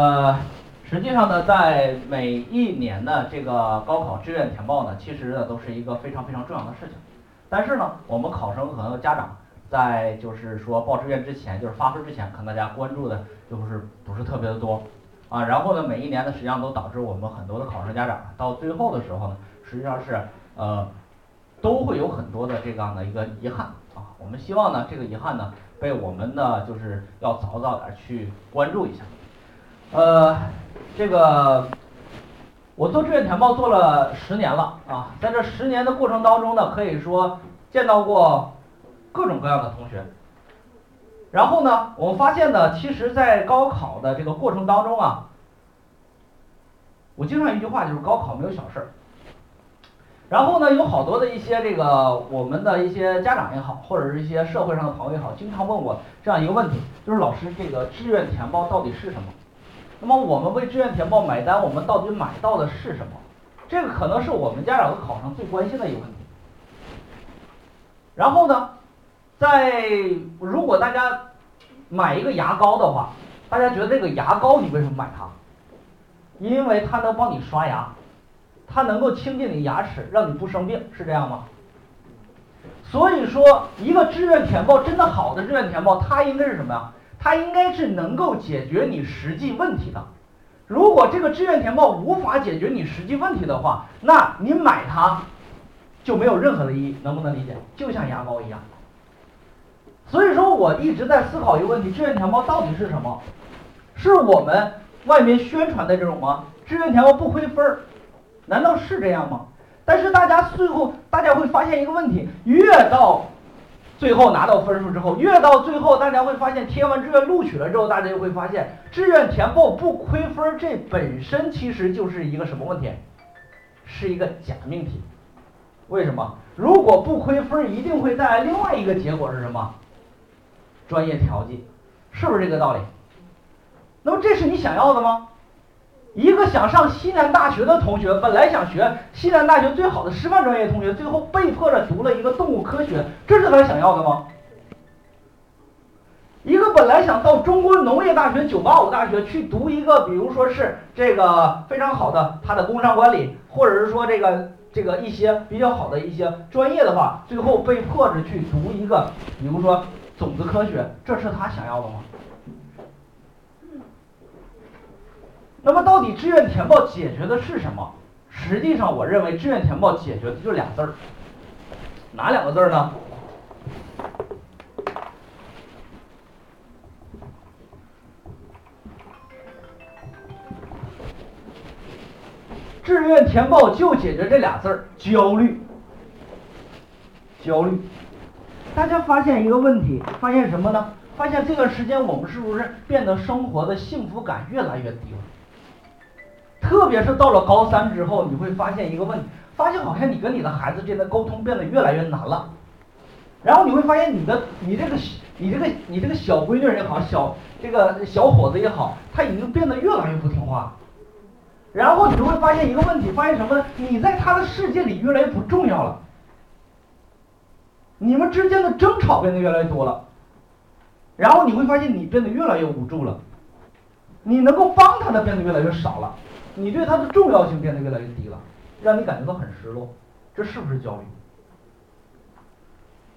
呃，实际上呢，在每一年的这个高考志愿填报呢，其实呢都是一个非常非常重要的事情。但是呢，我们考生和家长在就是说报志愿之前，就是发分之前，可能大家关注的就是不是特别的多啊。然后呢，每一年呢，实际上都导致我们很多的考生家长到最后的时候呢，实际上是呃都会有很多的这样的一个遗憾啊。我们希望呢，这个遗憾呢，被我们呢就是要早早点去关注一下。呃，这个我做志愿填报做了十年了啊，在这十年的过程当中呢，可以说见到过各种各样的同学。然后呢，我们发现呢，其实，在高考的这个过程当中啊，我经常一句话就是高考没有小事儿。然后呢，有好多的一些这个我们的一些家长也好，或者是一些社会上的朋友也好，经常问我这样一个问题，就是老师，这个志愿填报到底是什么？那么我们为志愿填报买单，我们到底买到的是什么？这个可能是我们家长和考生最关心的一个问题。然后呢，在如果大家买一个牙膏的话，大家觉得这个牙膏你为什么买它？因为它能帮你刷牙，它能够清洁你的牙齿，让你不生病，是这样吗？所以说，一个志愿填报真的好的志愿填报，它应该是什么呀？它应该是能够解决你实际问题的。如果这个志愿填报无法解决你实际问题的话，那你买它就没有任何的意义，能不能理解？就像牙膏一样。所以说我一直在思考一个问题：志愿填报到底是什么？是我们外面宣传的这种吗？志愿填报不亏分儿，难道是这样吗？但是大家最后大家会发现一个问题：越到最后拿到分数之后，越到最后，大家会发现填完志愿录取了之后，大家就会发现志愿填报不亏分，这本身其实就是一个什么问题？是一个假命题。为什么？如果不亏分，一定会带来另外一个结果是什么？专业调剂，是不是这个道理？那么这是你想要的吗？一个想上西南大学的同学，本来想学西南大学最好的师范专业，同学最后被迫着读了一个动物科学，这是他想要的吗？一个本来想到中国农业大学、九八五大学去读一个，比如说是这个非常好的他的工商管理，或者是说这个这个一些比较好的一些专业的话，最后被迫着去读一个，比如说种子科学，这是他想要的吗？那么到底志愿填报解决的是什么？实际上，我认为志愿填报解决的就俩字儿，哪两个字儿呢？志愿填报就解决这俩字儿，焦虑。焦虑。大家发现一个问题，发现什么呢？发现这段时间我们是不是变得生活的幸福感越来越低了？特别是到了高三之后，你会发现一个问题，发现好像你跟你的孩子之间的沟通变得越来越难了。然后你会发现你的你这个你这个你这个小闺女也好，小这个小伙子也好，他已经变得越来越不听话。然后你就会发现一个问题，发现什么？你在他的世界里越来越不重要了。你们之间的争吵变得越来越多了。然后你会发现你变得越来越无助了，你能够帮他的变得越来越少了。你对他的重要性变得越来越低了，让你感觉到很失落，这是不是焦虑？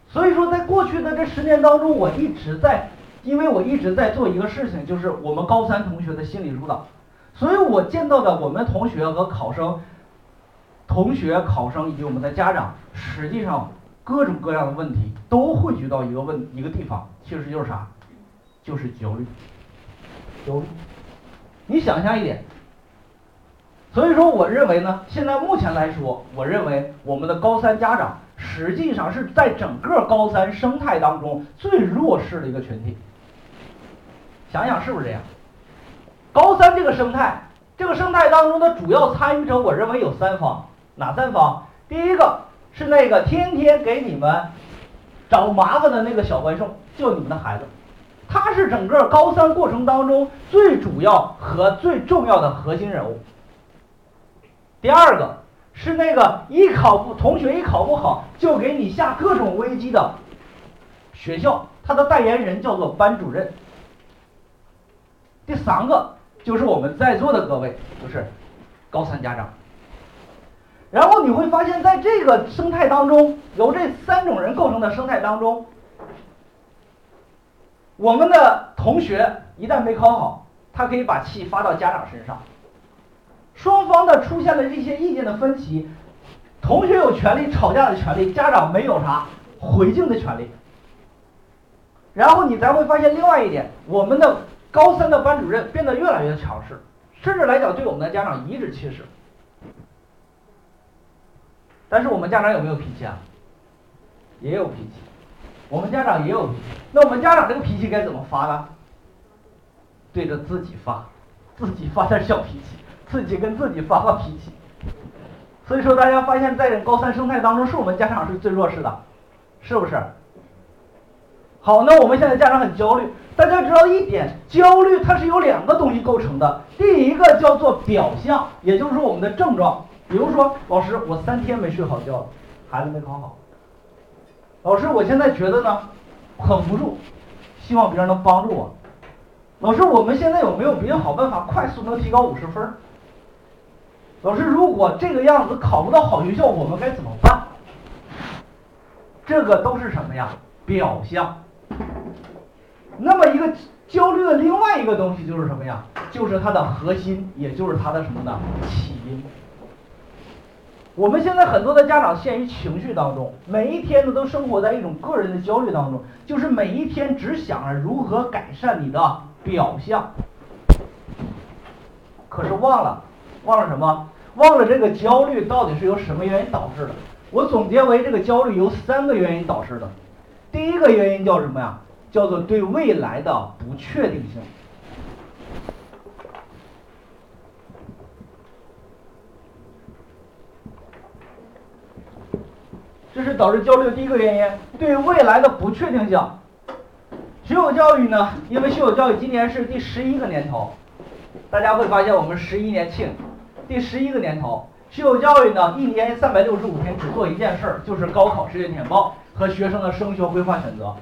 所以说，在过去的这十年当中，我一直在，因为我一直在做一个事情，就是我们高三同学的心理疏导，所以我见到的我们同学和考生、同学、考生以及我们的家长，实际上各种各样的问题都汇聚到一个问一个地方，其实就是啥？就是焦虑。焦虑，你想象一点。所以说，我认为呢，现在目前来说，我认为我们的高三家长实际上是在整个高三生态当中最弱势的一个群体。想想是不是这样？高三这个生态，这个生态当中的主要参与者，我认为有三方，哪三方？第一个是那个天天给你们找麻烦的那个小怪兽，就你们的孩子，他是整个高三过程当中最主要和最重要的核心人物。第二个是那个一考不同学一考不好就给你下各种危机的学校，他的代言人叫做班主任。第三个就是我们在座的各位，就是高三家长。然后你会发现在这个生态当中，由这三种人构成的生态当中，我们的同学一旦没考好，他可以把气发到家长身上，双方的出现了这些意见的分歧，同学有权利吵架的权利，家长没有啥回敬的权利。然后你才会发现另外一点，我们的高三的班主任变得越来越强势，甚至来讲对我们的家长颐指气使。但是我们家长有没有脾气啊？也有脾气，我们家长也有脾气。那我们家长这个脾气该怎么发呢？对着自己发，自己发点小脾气，自己跟自己发发脾气。所以说，大家发现，在高三生态当中，是我们家长是最弱势的，是不是？好，那我们现在家长很焦虑。大家知道一点，焦虑它是由两个东西构成的。第一个叫做表象，也就是说我们的症状。比如说，老师，我三天没睡好觉了，孩子没考好。老师，我现在觉得呢，很无助，希望别人能帮助我。老师，我们现在有没有别的好办法，快速能提高五十分？老师，如果这个样子考不到好学校，我们该怎么办？这个都是什么呀？表象。那么一个焦虑的另外一个东西就是什么呀？就是它的核心，也就是它的什么呢？起因。我们现在很多的家长陷于情绪当中，每一天呢都生活在一种个人的焦虑当中，就是每一天只想着如何改善你的表象，可是忘了，忘了什么？忘了这个焦虑到底是由什么原因导致的？我总结为这个焦虑由三个原因导致的。第一个原因叫什么呀？叫做对未来的不确定性，这是导致焦虑的第一个原因。对未来的不确定性，学有教育呢？因为学有教育今年是第十一个年头，大家会发现我们十一年庆，第十一个年头，学有教育呢，一年三百六十五天只做一件事儿，就是高考试卷填报和学生的升学规划选择。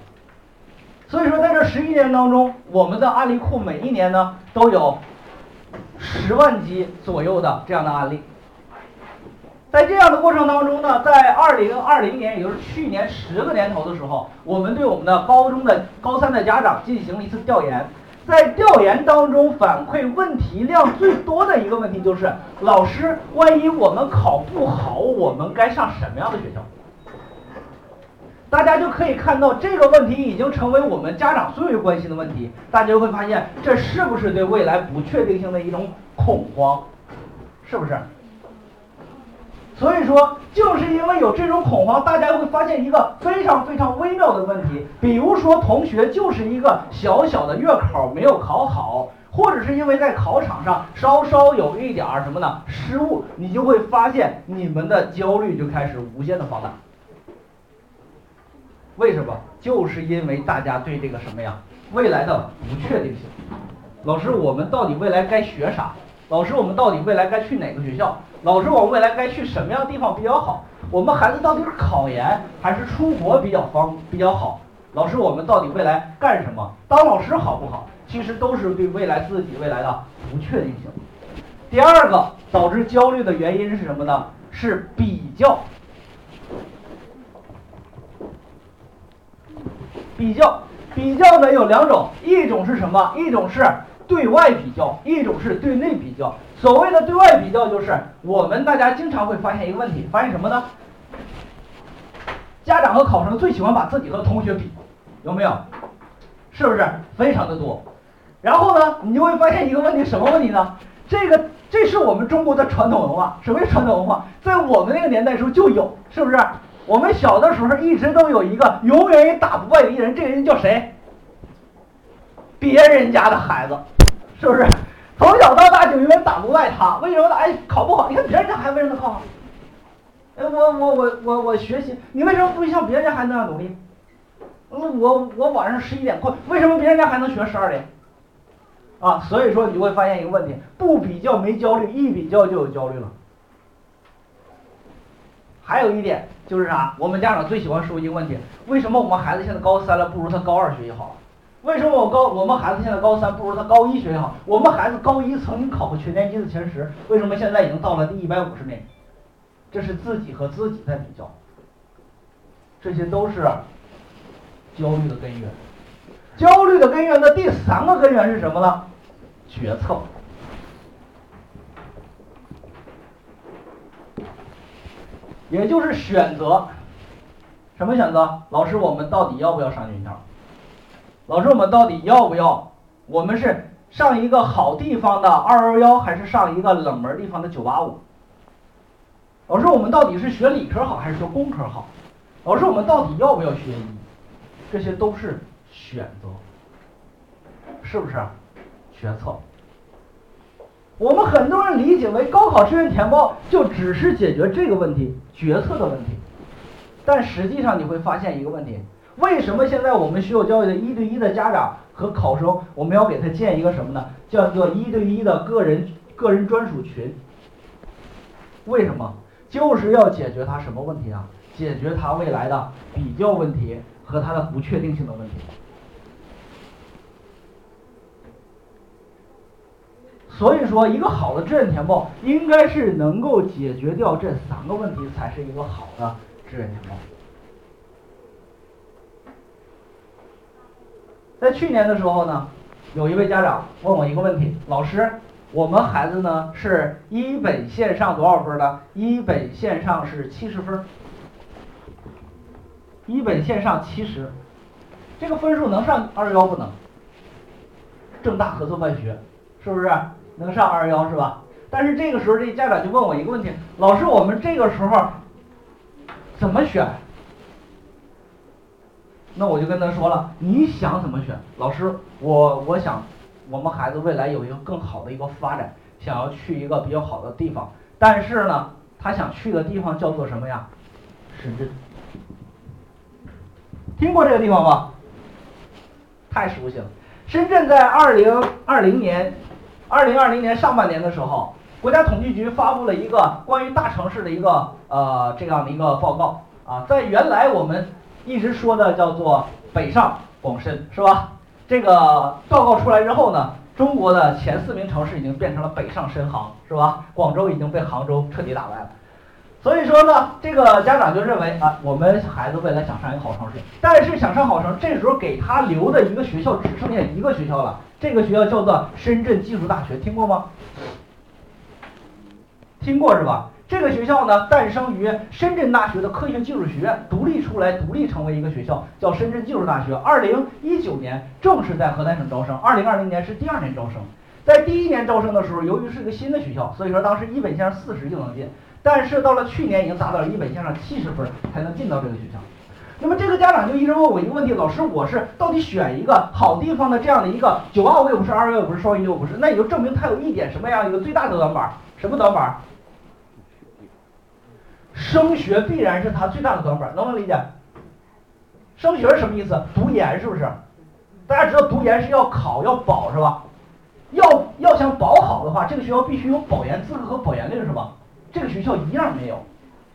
所以说，在这十一年当中，我们的案例库每一年呢都有十万级左右的这样的案例。在这样的过程当中呢，在二零二零年，也就是去年十个年头的时候，我们对我们的高中的高三的家长进行了一次调研。在调研当中，反馈问题量最多的一个问题就是：老师，万一我们考不好，我们该上什么样的学校？大家就可以看到，这个问题已经成为我们家长最为关心的问题。大家就会发现，这是不是对未来不确定性的一种恐慌？是不是？所以说，就是因为有这种恐慌，大家会发现一个非常非常微妙的问题。比如说，同学就是一个小小的月考没有考好，或者是因为在考场上稍稍有一点什么呢失误，你就会发现你们的焦虑就开始无限的放大。为什么？就是因为大家对这个什么呀，未来的不确定性。老师，我们到底未来该学啥？老师，我们到底未来该去哪个学校？老师，我们未来该去什么样地方比较好？我们孩子到底是考研还是出国比较方比较好？老师，我们到底未来干什么？当老师好不好？其实都是对未来自己未来的不确定性。第二个导致焦虑的原因是什么呢？是比较。比较比较呢有两种，一种是什么？一种是对外比较，一种是对内比较。所谓的对外比较，就是我们大家经常会发现一个问题，发现什么呢？家长和考生最喜欢把自己和同学比，有没有？是不是非常的多？然后呢，你就会发现一个问题，什么问题呢？这个这是我们中国的传统文化，什么传统文化？在我们那个年代时候就有，是不是？我们小的时候一直都有一个永远也打不败的一人，这个人叫谁？别人家的孩子，是不是？从小到大就永远打不败他，为什么呢？哎，考不好，你看别人家孩子为什么考好？哎，我我我我我学习，你为什么不像别人家孩子那样努力？嗯，我我晚上十一点困，为什么别人家还能学十二点？啊，所以说你就会发现一个问题：不比较没焦虑，一比较就有焦虑了。还有一点就是啥？我们家长最喜欢说一个问题：为什么我们孩子现在高三了，不如他高二学习好？为什么我高我们孩子现在高三不如他高一学习好？我们孩子高一曾经考过全年级的前十，为什么现在已经到了第一百五十名？这是自己和自己在比较，这些都是焦虑的根源。焦虑的根源的第三个根源是什么呢？决策，也就是选择。什么选择？老师，我们到底要不要上军校？老师，我们到底要不要？我们是上一个好地方的二幺幺，还是上一个冷门地方的九八五？老师，我们到底是学理科好还是学工科好？老师，我们到底要不要学医？这些都是选择，是不是？决策。我们很多人理解为高考志愿填报就只是解决这个问题，决策的问题。但实际上你会发现一个问题：为什么现在我们学有教育的一对一的家长和考生，我们要给他建一个什么呢？叫做一对一的个人个人专属群。为什么？就是要解决他什么问题啊？解决他未来的比较问题和他的不确定性的问题。所以说，一个好的志愿填报应该是能够解决掉这三个问题，才是一个好的志愿填报。在去年的时候呢，有一位家长问我一个问题：老师。我们孩子呢是一本线上多少分呢？一本线上是七十分，一本线上七十，这个分数能上二幺不能？正大合作办学是不是能上二幺是吧？但是这个时候这家长就问我一个问题：老师，我们这个时候怎么选？那我就跟他说了，你想怎么选？老师，我我想。我们孩子未来有一个更好的一个发展，想要去一个比较好的地方，但是呢，他想去的地方叫做什么呀？深圳。听过这个地方吗？太熟悉了。深圳在二零二零年、二零二零年上半年的时候，国家统计局发布了一个关于大城市的一个呃这样的一个报告啊，在原来我们一直说的叫做北上广深，是吧？这个报告出来之后呢，中国的前四名城市已经变成了北上深杭，是吧？广州已经被杭州彻底打败了。所以说呢，这个家长就认为啊，我们孩子未来想上一个好城市，但是想上好城，这时候给他留的一个学校只剩下一个学校了，这个学校叫做深圳技术大学，听过吗？听过是吧？这个学校呢，诞生于深圳大学的科学技术学院，独立出来，独立成为一个学校，叫深圳技术大学。二零一九年正式在河南省招生，二零二零年是第二年招生。在第一年招生的时候，由于是一个新的学校，所以说当时一本线上四十就能进，但是到了去年已经达到了一本线上七十分才能进到这个学校。那么这个家长就一直问我一个问题：老师，我是到底选一个好地方的这样的一个九二五也不是，二幺也不是，双一又不是，那也就证明它有一点什么样一个最大的短板？什么短板？升学必然是他最大的短板，能不能理解？升学是什么意思？读研是不是？大家知道读研是要考要保是吧？要要想保好的话，这个学校必须有保研资格和保研令是吧？这个学校一样没有。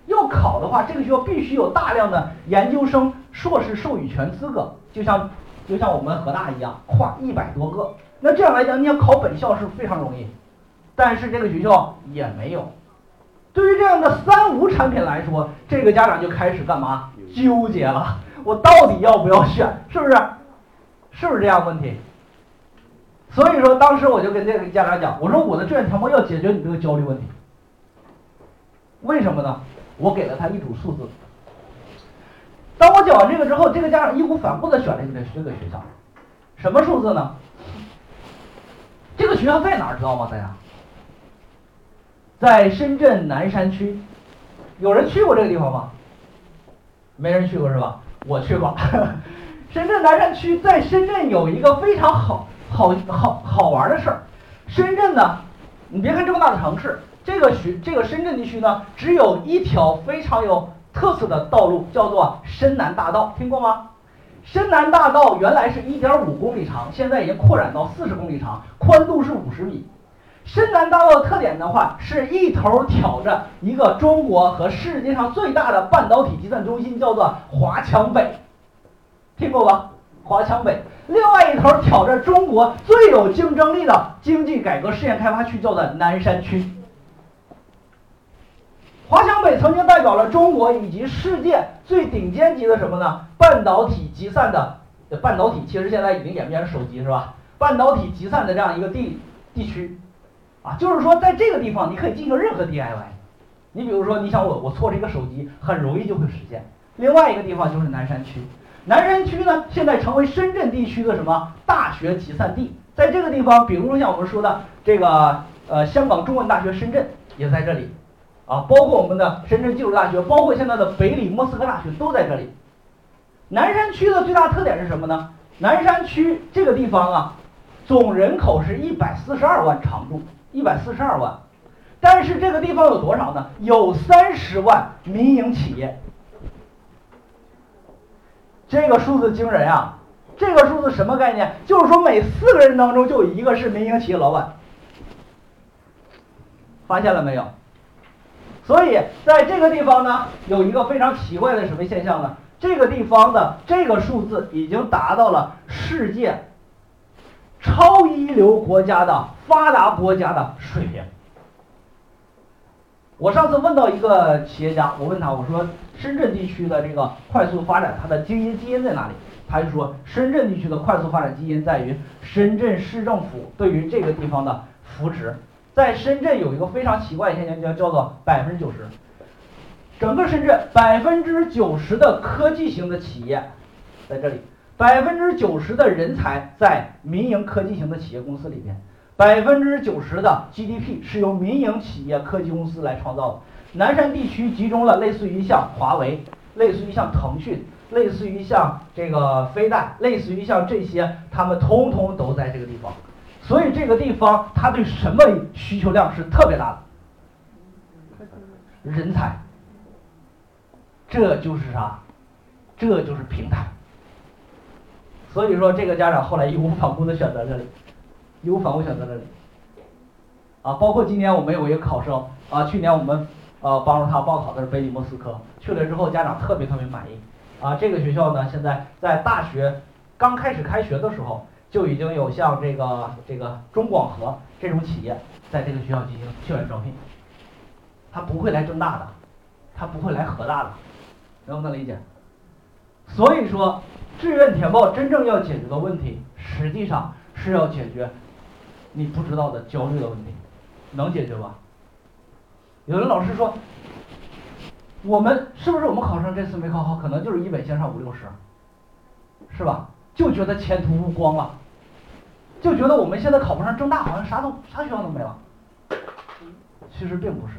要考的话，这个学校必须有大量的研究生、硕士授予权资格，就像就像我们河大一样，跨一百多个。那这样来讲，你要考本校是非常容易，但是这个学校也没有。对于这样的三无产品来说，这个家长就开始干嘛？纠结了，我到底要不要选？是不是？是不是这样问题？所以说，当时我就跟这个家长讲，我说我的志愿填报要解决你这个焦虑问题。为什么呢？我给了他一组数字。当我讲完这个之后，这个家长义无反顾的选了一个这个学校。什么数字呢？这个学校在哪儿？知道吗？大家？在深圳南山区，有人去过这个地方吗？没人去过是吧？我去过。深圳南山区在深圳有一个非常好好好好玩的事儿。深圳呢，你别看这么大的城市，这个区这个深圳地区呢，只有一条非常有特色的道路，叫做深南大道，听过吗？深南大道原来是一点五公里长，现在已经扩展到四十公里长，宽度是五十米。深南大道的特点的话，是一头挑着一个中国和世界上最大的半导体计算中心，叫做华强北，听过吧？华强北；另外一头挑着中国最有竞争力的经济改革试验开发区，叫做南山区。华强北曾经代表了中国以及世界最顶尖级的什么呢？半导体集散的半导体，其实现在已经演变成手机是吧？半导体集散的这样一个地地区，啊，就是说在这个地方你可以进行任何 DIY。你比如说，你想我我做这个手机，很容易就会实现。另外一个地方就是南山区，南山区呢现在成为深圳地区的什么大学集散地？在这个地方，比如说像我们说的这个呃香港中文大学深圳也在这里。啊，包括我们的深圳技术大学，包括现在的北理莫斯科大学都在这里。南山区的最大特点是什么呢？南山区这个地方啊，总人口是一百四十二万常住，一百四十二万，但是这个地方有多少呢？有三十万民营企业，这个数字惊人啊！这个数字什么概念？就是说每四个人当中就有一个是民营企业老板，发现了没有？所以在这个地方呢，有一个非常奇怪的什么现象呢？这个地方的这个数字已经达到了世界超一流国家的发达国家的水平。我上次问到一个企业家，我问他，我说深圳地区的这个快速发展，它的基因基因在哪里？他就说，深圳地区的快速发展基因在于深圳市政府对于这个地方的扶持。在深圳有一个非常奇怪的现象，叫叫做百分之九十。整个深圳百分之九十的科技型的企业在这里，百分之九十的人才在民营科技型的企业公司里边，百分之九十的 GDP 是由民营企业科技公司来创造的。南山地区集中了类似于像华为、类似于像腾讯、类似于像这个飞弹、类似于像这些，他们通通都在这个地方。所以这个地方，它对什么需求量是特别大的？人才。这就是啥？这就是平台。所以说，这个家长后来义无反顾的选择这里，义无反顾选择这里。啊，包括今年我们有一个考生啊，去年我们呃帮助他报考的是北理莫斯科，去了之后家长特别特别满意。啊，这个学校呢，现在在大学刚开始开学的时候。就已经有像这个这个中广核这种企业在这个学校进行校园招聘，他不会来郑大的，他不会来河大的，能不能理解？所以说，志愿填报真正要解决的问题，实际上是要解决你不知道的焦虑的问题，能解决吧？有的老师说，我们是不是我们考生这次没考好，可能就是一本线上五六十，是吧？就觉得前途无光了，就觉得我们现在考不上郑大，好像啥都啥学校都没了。其实并不是。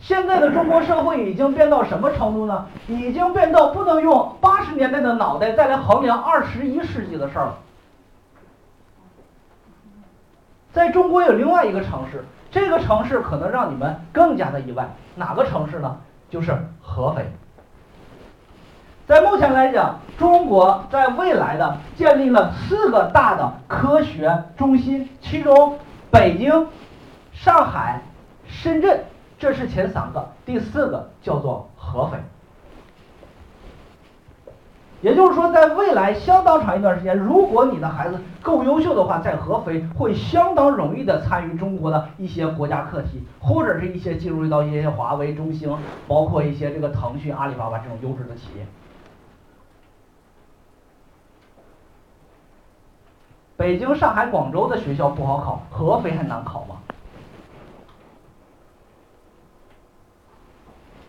现在的中国社会已经变到什么程度呢？已经变到不能用八十年代的脑袋再来衡量二十一世纪的事儿了。在中国有另外一个城市，这个城市可能让你们更加的意外。哪个城市呢？就是合肥。在目前来讲，中国在未来的建立了四个大的科学中心，其中北京、上海、深圳，这是前三个，第四个叫做合肥。也就是说，在未来相当长一段时间，如果你的孩子够优秀的话，在合肥会相当容易的参与中国的一些国家课题，或者是一些进入到一些华为、中兴，包括一些这个腾讯、阿里巴巴这种优质的企业。北京、上海、广州的学校不好考，合肥还难考吗？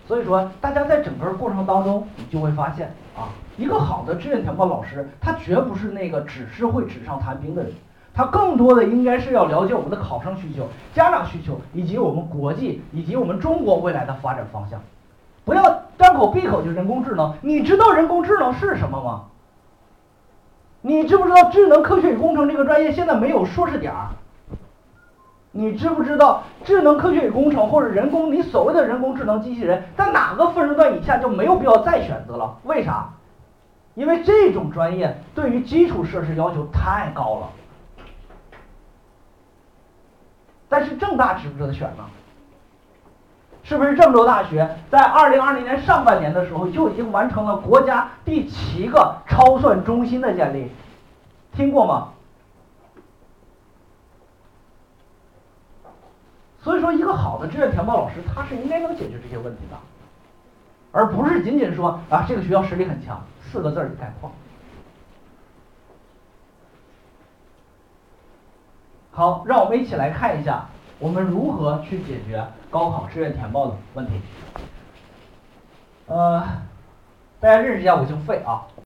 所以说，大家在整个过程当中，你就会发现啊，一个好的志愿填报老师，他绝不是那个只是会纸上谈兵的人，他更多的应该是要了解我们的考生需求、家长需求，以及我们国际以及我们中国未来的发展方向。不要张口闭口就人工智能，你知道人工智能是什么吗？你知不知道智能科学与工程这个专业现在没有硕士点儿？你知不知道智能科学与工程或者人工，你所谓的人工智能机器人，在哪个分数段以下就没有必要再选择了？为啥？因为这种专业对于基础设施要求太高了。但是郑大值不值得选呢？是不是郑州大学在二零二零年上半年的时候就已经完成了国家第七个超算中心的建立？听过吗？所以说，一个好的志愿填报老师，他是应该能解决这些问题的，而不是仅仅说啊这个学校实力很强四个字儿概括。好，让我们一起来看一下，我们如何去解决高考志愿填报的问题。呃，大家认识一下五行费啊。